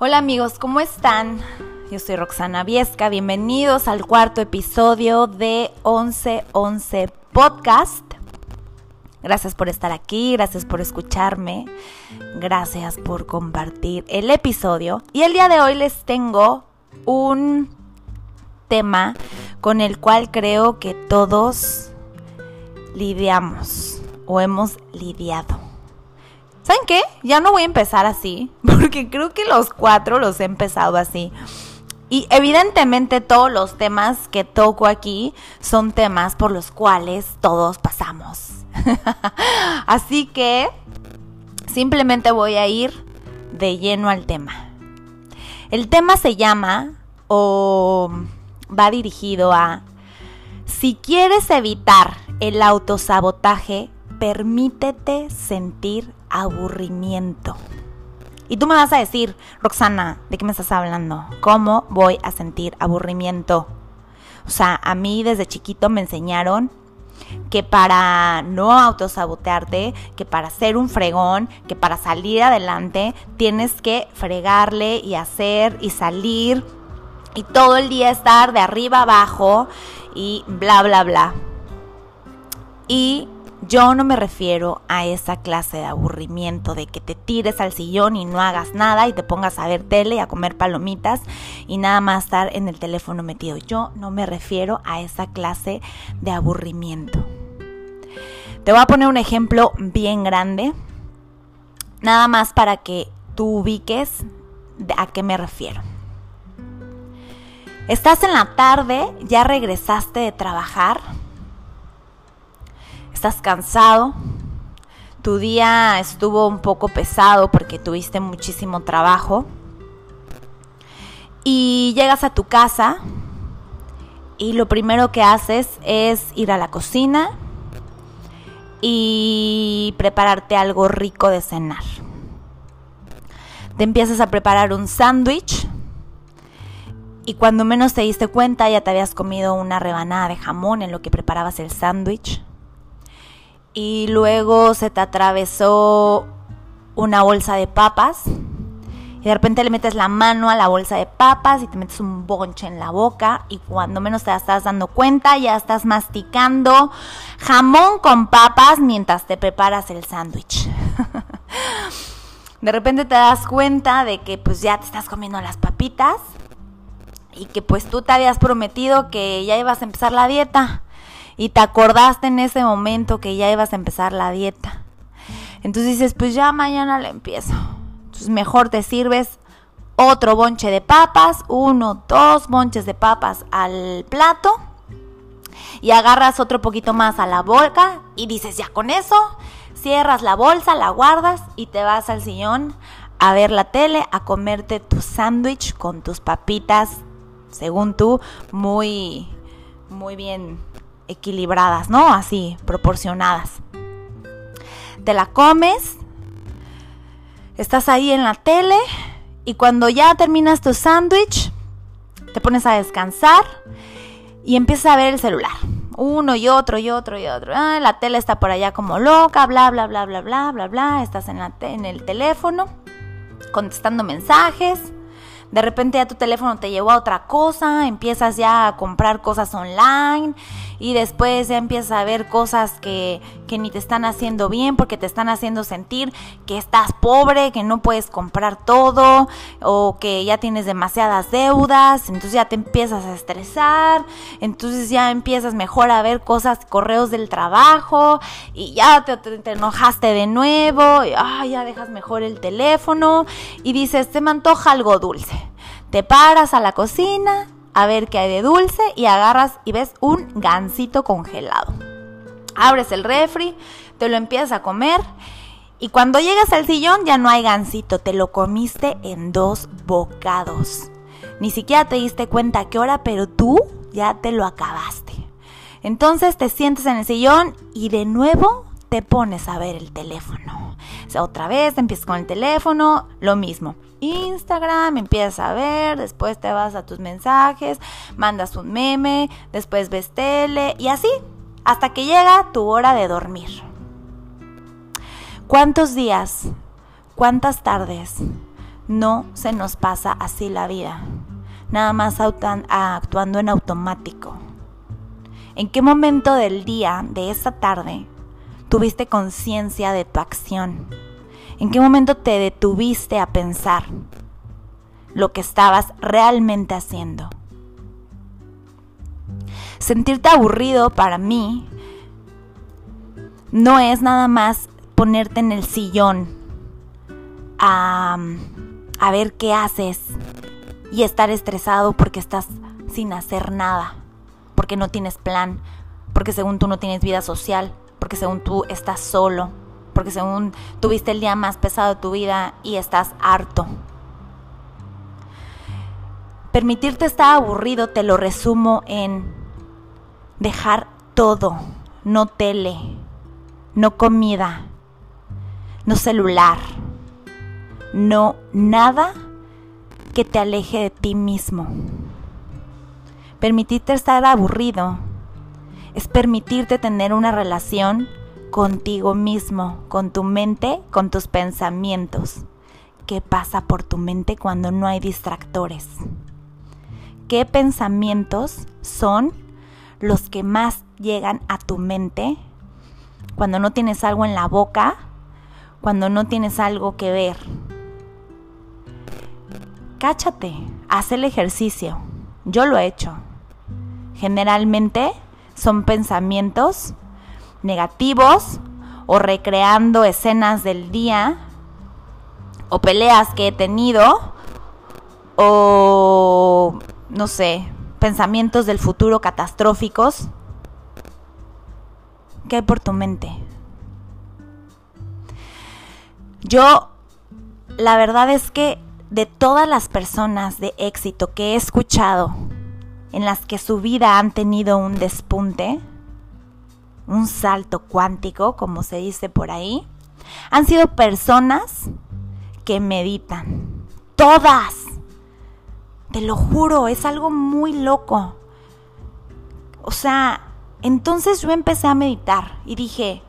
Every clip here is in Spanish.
Hola amigos, ¿cómo están? Yo soy Roxana Viesca, bienvenidos al cuarto episodio de 1111 Podcast. Gracias por estar aquí, gracias por escucharme, gracias por compartir el episodio. Y el día de hoy les tengo un tema con el cual creo que todos lidiamos o hemos lidiado. ¿Saben qué? Ya no voy a empezar así, porque creo que los cuatro los he empezado así. Y evidentemente todos los temas que toco aquí son temas por los cuales todos pasamos. así que simplemente voy a ir de lleno al tema. El tema se llama o va dirigido a si quieres evitar el autosabotaje, permítete sentir aburrimiento. Y tú me vas a decir, Roxana, ¿de qué me estás hablando? ¿Cómo voy a sentir aburrimiento? O sea, a mí desde chiquito me enseñaron que para no autosabotearte, que para ser un fregón, que para salir adelante, tienes que fregarle y hacer y salir y todo el día estar de arriba abajo y bla, bla, bla. Y yo no me refiero a esa clase de aburrimiento de que te tires al sillón y no hagas nada y te pongas a ver tele, a comer palomitas y nada más estar en el teléfono metido. Yo no me refiero a esa clase de aburrimiento. Te voy a poner un ejemplo bien grande, nada más para que tú ubiques a qué me refiero. Estás en la tarde, ya regresaste de trabajar estás cansado, tu día estuvo un poco pesado porque tuviste muchísimo trabajo y llegas a tu casa y lo primero que haces es ir a la cocina y prepararte algo rico de cenar. Te empiezas a preparar un sándwich y cuando menos te diste cuenta ya te habías comido una rebanada de jamón en lo que preparabas el sándwich y luego se te atravesó una bolsa de papas y de repente le metes la mano a la bolsa de papas y te metes un bonche en la boca y cuando menos te estás dando cuenta ya estás masticando jamón con papas mientras te preparas el sándwich. de repente te das cuenta de que pues ya te estás comiendo las papitas y que pues tú te habías prometido que ya ibas a empezar la dieta y te acordaste en ese momento que ya ibas a empezar la dieta. Entonces dices, pues ya mañana le empiezo. Entonces mejor te sirves otro bonche de papas, uno, dos bonches de papas al plato y agarras otro poquito más a la boca y dices, ya con eso, cierras la bolsa, la guardas y te vas al sillón a ver la tele, a comerte tu sándwich con tus papitas, según tú, muy, muy bien equilibradas, ¿no? Así, proporcionadas. Te la comes, estás ahí en la tele y cuando ya terminas tu sándwich, te pones a descansar y empiezas a ver el celular. Uno y otro y otro y otro. Ah, la tele está por allá como loca, bla, bla, bla, bla, bla, bla, bla. Estás en, la en el teléfono contestando mensajes de repente ya tu teléfono te llevó a otra cosa, empiezas ya a comprar cosas online y después ya empiezas a ver cosas que, que ni te están haciendo bien porque te están haciendo sentir que estás pobre, que no puedes comprar todo o que ya tienes demasiadas deudas, entonces ya te empiezas a estresar, entonces ya empiezas mejor a ver cosas, correos del trabajo y ya te, te, enojaste de nuevo, y, ya dejas mejor el teléfono y dices, te me antoja algo dulce. Te paras a la cocina a ver qué hay de dulce y agarras y ves un gansito congelado. Abres el refri, te lo empiezas a comer y cuando llegas al sillón ya no hay gansito, te lo comiste en dos bocados. Ni siquiera te diste cuenta a qué hora, pero tú ya te lo acabaste. Entonces te sientes en el sillón y de nuevo te pones a ver el teléfono. O sea, otra vez empiezas con el teléfono, lo mismo. Instagram, empiezas a ver, después te vas a tus mensajes, mandas un meme, después ves tele y así, hasta que llega tu hora de dormir. ¿Cuántos días, cuántas tardes No se nos pasa así la vida, nada más actuando en automático. ¿En qué momento del día, de esa tarde, tuviste conciencia de tu acción? ¿En qué momento te detuviste a pensar lo que estabas realmente haciendo? Sentirte aburrido para mí no es nada más ponerte en el sillón a, a ver qué haces y estar estresado porque estás sin hacer nada, porque no tienes plan, porque según tú no tienes vida social, porque según tú estás solo, porque según tuviste el día más pesado de tu vida y estás harto. Permitirte estar aburrido te lo resumo en dejar todo, no tele, no comida, no celular, no nada que te aleje de ti mismo. Permitirte estar aburrido es permitirte tener una relación contigo mismo, con tu mente, con tus pensamientos. ¿Qué pasa por tu mente cuando no hay distractores? ¿Qué pensamientos son los que más llegan a tu mente cuando no tienes algo en la boca, cuando no tienes algo que ver? Cáchate, haz el ejercicio. Yo lo he hecho. Generalmente son pensamientos negativos o recreando escenas del día o peleas que he tenido o no sé, pensamientos del futuro catastróficos. ¿Qué hay por tu mente? Yo, la verdad es que de todas las personas de éxito que he escuchado, en las que su vida han tenido un despunte, un salto cuántico, como se dice por ahí, han sido personas que meditan. Todas. Te lo juro, es algo muy loco. O sea, entonces yo empecé a meditar y dije,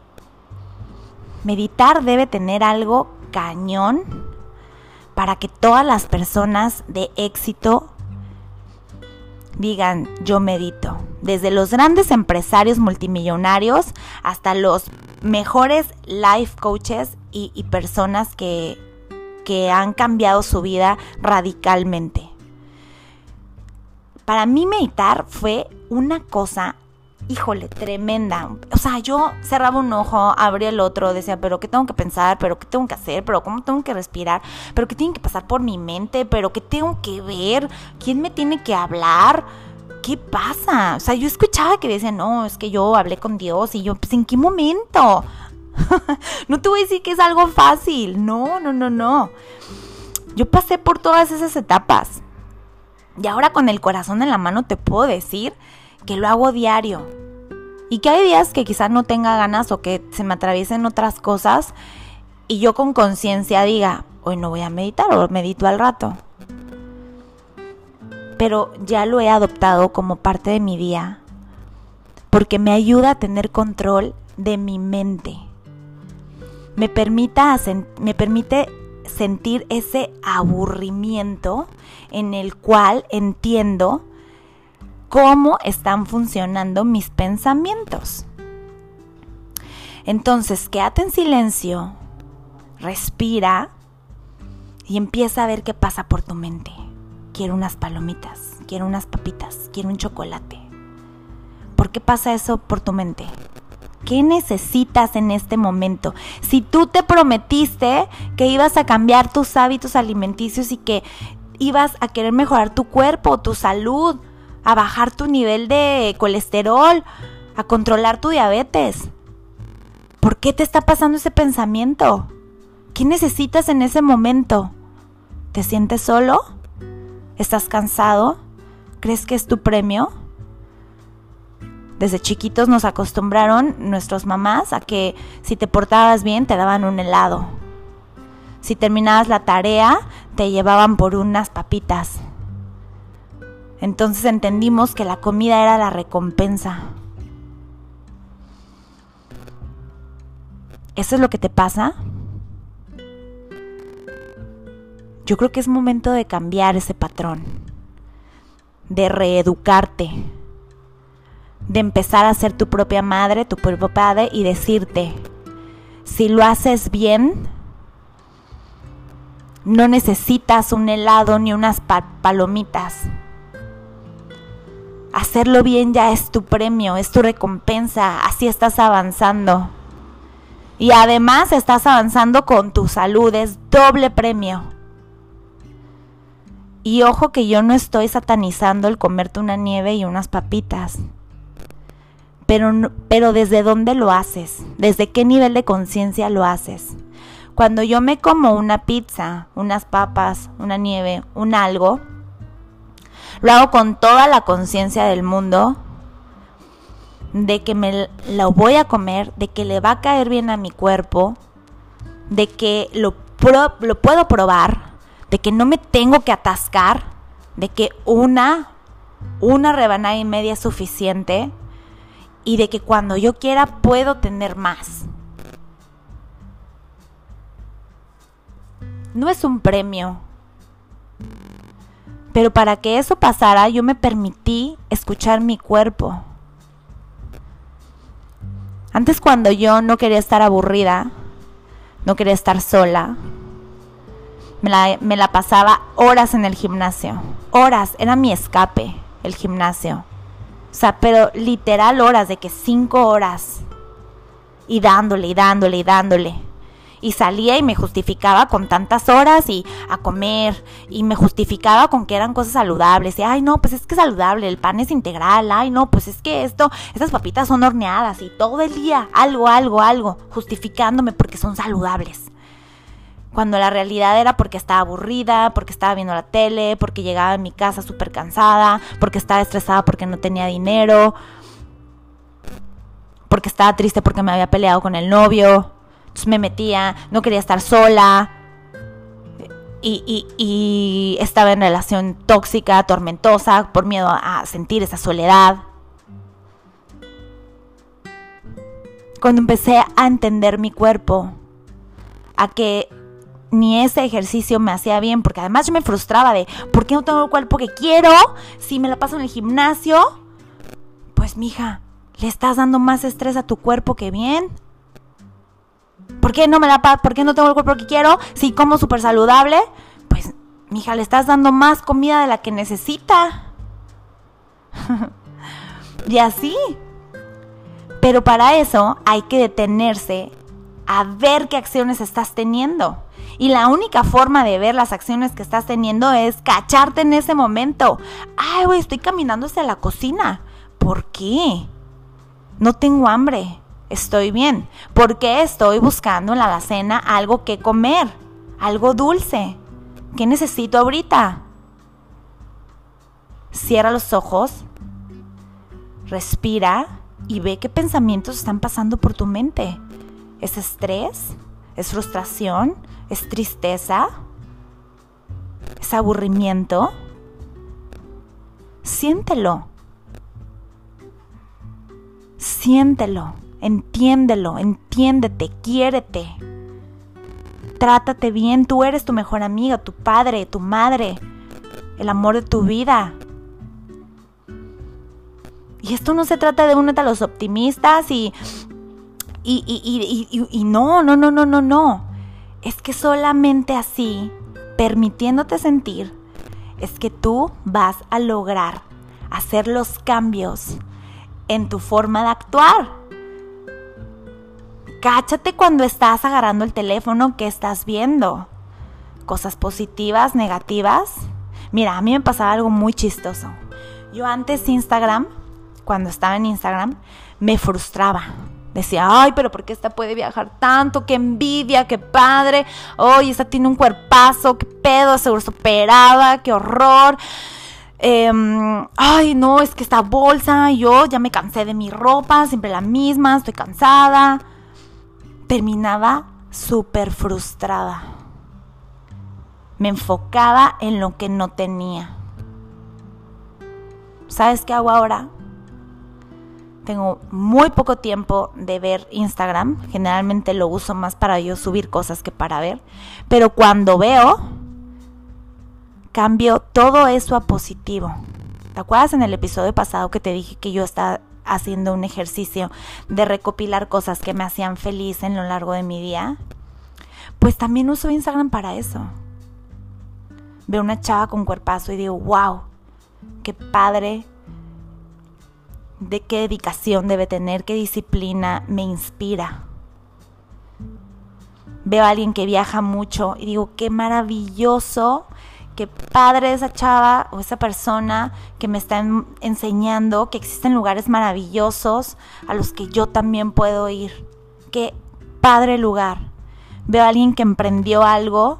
meditar debe tener algo cañón para que todas las personas de éxito digan, yo medito. Desde los grandes empresarios multimillonarios hasta los mejores life coaches y, personas que, que han cambiado su vida radicalmente. Para mí meditar fue una cosa híjole, tremenda. O sea, yo cerraba un ojo, abría el otro, decía, pero ¿qué tengo que pensar? ¿Pero qué tengo que hacer? ¿Pero cómo tengo que respirar? ¿Pero qué tiene que pasar por mi mente? ¿Pero qué tengo que ver? ¿Quién me tiene que hablar? ¿Qué pasa? O sea, yo escuchaba que decían, no, es que yo hablé con Dios y yo, pues ¿en qué momento? no te voy a decir que es algo fácil. No, no, no, no. Yo pasé por todas esas etapas. Y ahora con el corazón en la mano te puedo decir que lo hago diario. Y que hay días que quizás no tenga ganas o que se me atraviesen otras cosas y yo con conciencia diga, hoy no voy a meditar o medito al rato. Pero ya lo he adoptado como parte de mi día porque me ayuda a tener control de mi mente. Me, permita, me permite sentir ese aburrimiento en el cual entiendo cómo están funcionando mis pensamientos. Entonces, quédate en silencio, respira y empieza a ver qué pasa por tu mente. Quiero unas palomitas, quiero unas papitas, quiero un chocolate. ¿Por qué pasa eso por tu mente? ¿Qué necesitas en este momento? Si tú te prometiste que ibas a cambiar tus hábitos alimenticios y que ibas a querer mejorar tu cuerpo, tu salud, a bajar tu nivel de colesterol, a controlar tu diabetes. ¿Por qué te está pasando ese pensamiento? ¿Qué necesitas en ese momento? ¿Te sientes solo? ¿Estás cansado? ¿Crees que es tu premio? Desde chiquitos nos acostumbraron nuestras mamás a que si te portabas bien te daban un helado. Si terminabas la tarea te llevaban por unas papitas. Entonces entendimos que la comida era la recompensa. ¿Eso es lo que te pasa? yo creo que es momento de cambiar ese patrón, de reeducarte, de empezar a ser tu propia madre, tu propio padre y decirte, si lo haces bien, no necesitas un helado ni unas palomitas. Hacerlo bien ya es tu premio, es tu recompensa, así estás avanzando. Y además estás avanzando con tu salud, es doble premio. Y ojo que yo no estoy satanizando el comerte una nieve y unas papitas. Pero, pero desde dónde lo haces, desde qué nivel de conciencia lo haces. Cuando yo me como una pizza, unas papas, una nieve, un algo, lo hago con toda la conciencia del mundo de que me lo voy a comer, de que le va a caer bien a mi cuerpo, de que lo, lo puedo probar, de que no me tengo que atascar, de que una, una rebanada y media es suficiente y de que cuando yo quiera puedo tener más. No es un premio. Pero para que eso pasara yo me permití escuchar mi cuerpo. Antes cuando yo no quería estar aburrida, no quería estar sola, me la, pasaba horas en el gimnasio. Horas, era mi escape, el gimnasio. O sea, pero literal horas, de que cinco horas. Y dándole, y dándole, y dándole. Y salía y me justificaba con tantas horas y a comer. Y me justificaba con que eran cosas saludables. Y ay no pues es que es saludable el pan es integral. Ay no pues es que esto estas papitas son horneadas y todo el día algo algo algo justificándome porque son saludables cuando la realidad era porque estaba aburrida, porque estaba viendo la tele, porque llegaba a mi casa súper cansada, porque estaba estresada porque no tenía dinero, porque estaba triste porque me había peleado con el novio, me metía, no quería estar sola. Y, estaba en relación tóxica, tormentosa, por miedo a sentir esa soledad. Cuando empecé a entender mi cuerpo, a que ni ese ejercicio me hacía bien, porque además yo me frustraba de, ¿por qué no tengo el cuerpo que quiero? Si me la paso en el gimnasio, pues mija, le estás dando más estrés a tu cuerpo que bien. ¿Por qué no me paz? ¿Por qué no tengo el cuerpo que quiero? Si como súper saludable, pues, mija, le estás dando más comida de la que necesita. y así. Pero para eso hay que detenerse a ver qué acciones estás teniendo. Y la única forma de ver las acciones que estás teniendo es cacharte en ese momento. Ay, güey, estoy caminando hacia la cocina. ¿Por qué? No tengo hambre estoy bien, porque estoy buscando en la alacena algo que comer, algo dulce. ¿Qué necesito ahorita? Cierra los ojos, respira y ve qué pensamientos están pasando por tu mente. ¿Es estrés? ¿Es frustración? ¿Es tristeza? ¿Es aburrimiento? Siéntelo. Siéntelo. Entiéndelo, entiéndete, quiérete. Trátate bien, tú eres tu mejor amiga, tu padre, tu madre, el amor de tu vida. Y esto no se trata de únete a los optimistas y, y, y, y, no, no, no, no, no, no. Es que solamente así, permitiéndote sentir, es que tú vas a lograr hacer los cambios en tu forma de actuar. Cáchate cuando estás agarrando el teléfono que estás viendo. Cosas positivas, negativas. Mira, a mí me pasaba algo muy chistoso. Yo antes Instagram, cuando estaba en Instagram, me frustraba. Decía, ay, pero ¿por qué esta puede viajar tanto? ¡Qué envidia! ¡Qué padre! ¡Ay, esta tiene un cuerpazo! ¡Qué pedo! Seguro superaba! ¡Qué horror! Em, ay, no, es que esta bolsa, yo ya me cansé de mi ropa, siempre la misma, estoy cansada terminaba súper frustrada. Me enfocaba en lo que no tenía. ¿Sabes qué hago ahora? Tengo muy poco tiempo de ver Instagram. Generalmente lo uso más para yo subir cosas que para ver. Pero cuando veo, cambio todo eso a positivo. ¿Te acuerdas en el episodio pasado que te dije que yo estaba haciendo un ejercicio de recopilar cosas que me hacían feliz en lo largo de mi día? Pues también uso Instagram para eso. Veo una chava con cuerpazo y digo, wow, qué padre, de qué dedicación debe tener, qué disciplina, me inspira. Veo a alguien que viaja mucho y digo, qué maravilloso, qué padre esa chava o esa persona que me está enseñando que existen lugares maravillosos a los que yo también puedo ir. Qué padre lugar. Veo a alguien que emprendió algo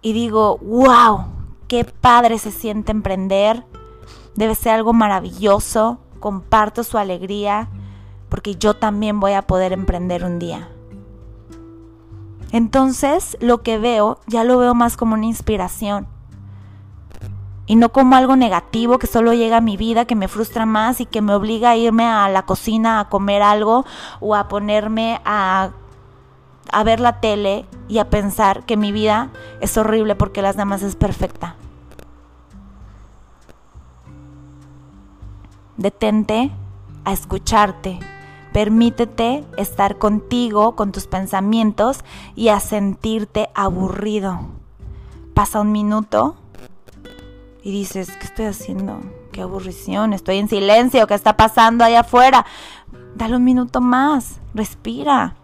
y digo, wow, qué padre se siente emprender, debe ser algo maravilloso, comparto su alegría, porque yo también voy a poder emprender un día. Entonces lo que veo ya lo veo más como una inspiración y no como algo negativo que solo llega a mi vida, que me frustra más y que me obliga a irme a la cocina a comer algo o a ponerme a a ver la tele y a pensar que mi vida es horrible porque las demás es perfecta. Detente a escucharte. Permítete estar contigo, con tus pensamientos y a sentirte aburrido. Pasa un minuto y dices, ¿qué estoy haciendo? Qué aburrición, estoy en silencio, ¿qué está pasando allá afuera? Dale un minuto más, respira.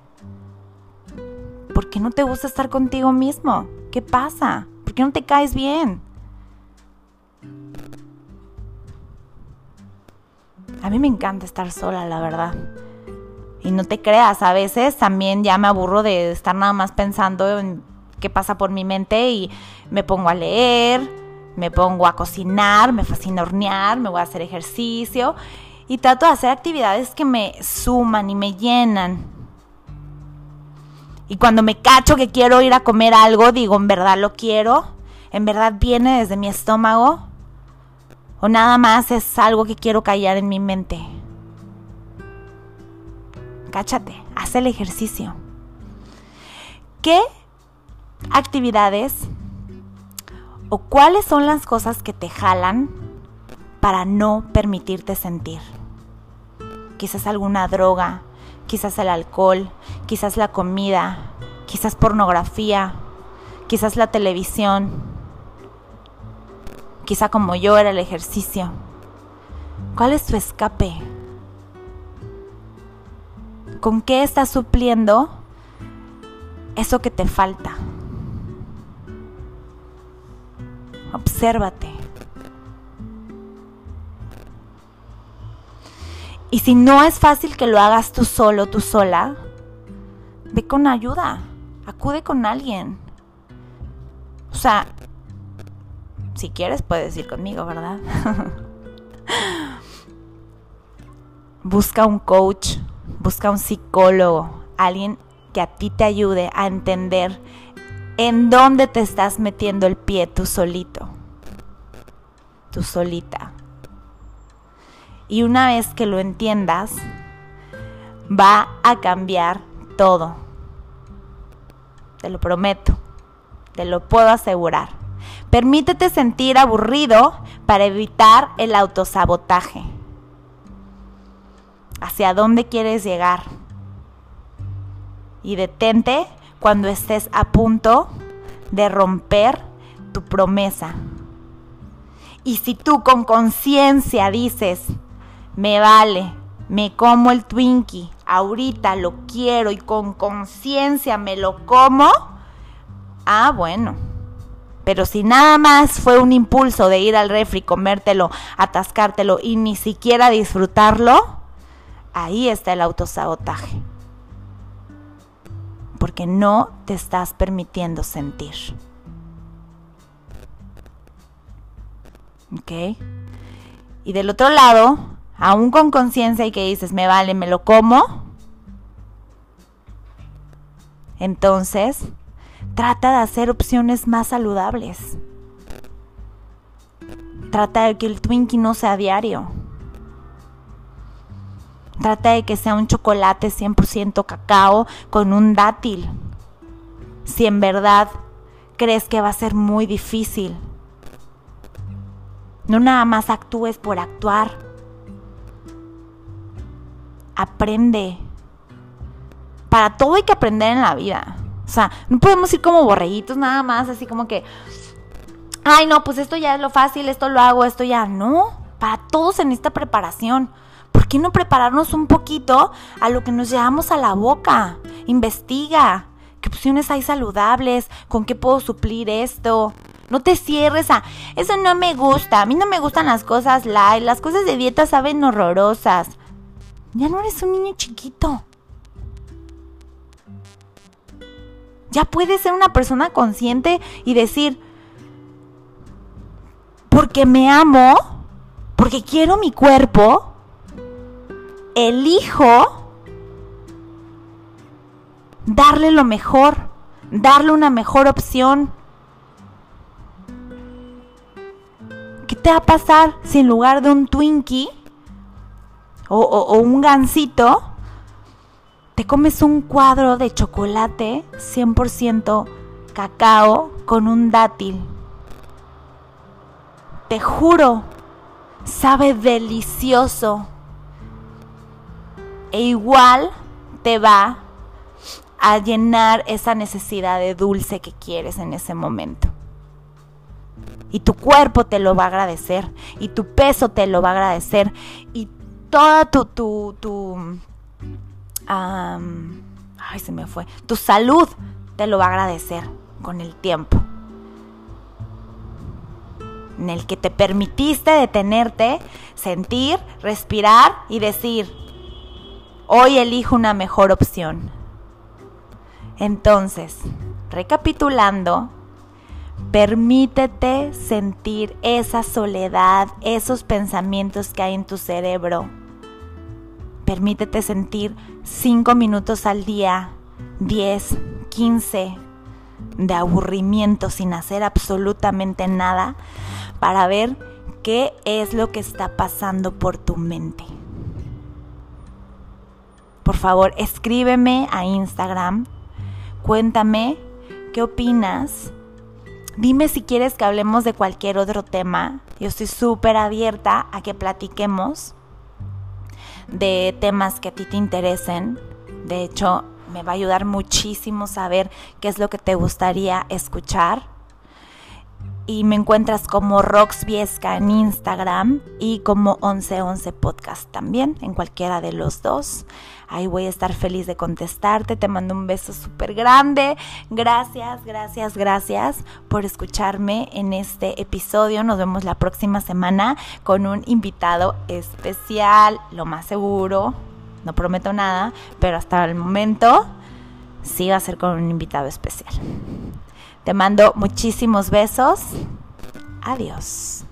¿por qué no te gusta estar contigo mismo? ¿Qué pasa? ¿Por qué no te caes bien? A mí me encanta estar sola, la verdad. Y no te creas, a veces también ya me aburro de estar nada más pensando en qué pasa por mi mente y me pongo a leer, me pongo a cocinar, me fascina hornear, me voy a hacer ejercicio y trato de hacer actividades que me suman y me llenan. Y cuando me cacho que quiero ir a comer algo, digo, ¿en verdad lo quiero? ¿En verdad viene desde mi estómago? ¿O nada más es algo que quiero callar en mi mente? Cáchate, haz el ejercicio. ¿Qué actividades o cuáles son las cosas que te jalan para no permitirte sentir? Quizás alguna droga, quizás el alcohol, quizás la comida, quizás pornografía, quizás la televisión, quizá como yo era el ejercicio. ¿Cuál es tu escape? ¿Con qué estás supliendo eso que te falta? Obsérvate. Y si no es fácil que lo hagas tú solo, tú sola, ve con ayuda, acude con alguien. O sea, si quieres puedes ir conmigo, ¿verdad? busca un coach, busca un psicólogo, alguien que a ti te ayude a entender en dónde te estás metiendo el pie tú solito, tú solita. Y una vez que lo entiendas, va a cambiar todo. Te lo prometo, te lo puedo asegurar. Permítete sentir aburrido para evitar el autosabotaje. ¿Hacia dónde quieres llegar? Y detente cuando estés a punto de romper tu promesa. Y si tú con conciencia dices, me vale, me como el Twinkie, ahorita lo quiero y con conciencia me lo como, ah, bueno. Pero si nada más fue un impulso de ir al refri, comértelo, atascártelo y ni siquiera disfrutarlo, ahí está el autosabotaje. Porque no te estás permitiendo sentir. ¿Ok? Y del otro lado, aún con conciencia y que dices, me vale, me lo como, entonces trata de hacer opciones más saludables. Trata de que el Twinkie no sea diario. Trata de que sea un chocolate 100% cacao con un dátil. Si en verdad crees que va a ser muy difícil No nada más actúes por actuar. Aprende. Para todo hay que aprender en la vida. O sea, no podemos ir como borreguitos nada más, así como que, ay, no, pues esto ya es lo fácil, esto lo hago, esto ya. No, para todos en esta preparación. ¿Por qué no prepararnos un poquito a lo que nos llevamos a la boca? Investiga. ¿Qué opciones hay saludables? ¿Con qué puedo suplir esto? No te cierres a, eso no me gusta, a mí no me gustan las cosas light, las cosas de dieta saben horrorosas. Ya no eres un niño chiquito. Ya puedes ser una persona consciente y decir, porque me amo, porque quiero mi cuerpo, elijo darle lo mejor, darle una mejor opción. ¿Qué te va a pasar si en lugar de un Twinkie o, un gansito, te comes un cuadro de chocolate 100% cacao con un dátil? Te juro, sabe delicioso. E igual te va a llenar esa necesidad de dulce que quieres en ese momento. Y tu cuerpo te lo va a agradecer. Y tu peso te lo va a agradecer. Y toda tu, tu, tu ay, se me fue. Tu salud te lo va a agradecer con el tiempo. En el que te permitiste detenerte, sentir, respirar y decir, hoy elijo una mejor opción. Entonces, recapitulando, permítete sentir esa soledad, esos pensamientos que hay en tu cerebro. Permítete sentir 5 minutos al día, 10, 15 de aburrimiento sin hacer absolutamente nada para ver qué es lo que está pasando por tu mente. Por favor, escríbeme a Instagram Cuéntame qué opinas. Dime si quieres que hablemos de cualquier otro tema. Yo estoy súper abierta a que platiquemos de temas que a ti te interesen. De hecho, me va a ayudar muchísimo saber qué es lo que te gustaría escuchar y me encuentras como Rox Viesca en Instagram y como 1111 Podcast también, en cualquiera de los dos. Ahí voy a estar feliz de contestarte. Te mando un beso súper grande. Gracias, gracias, gracias por escucharme en este episodio. Nos vemos la próxima semana con un invitado especial, lo más seguro. No prometo nada, pero hasta el momento sí va a ser con un invitado especial. Te mando muchísimos besos. Adiós.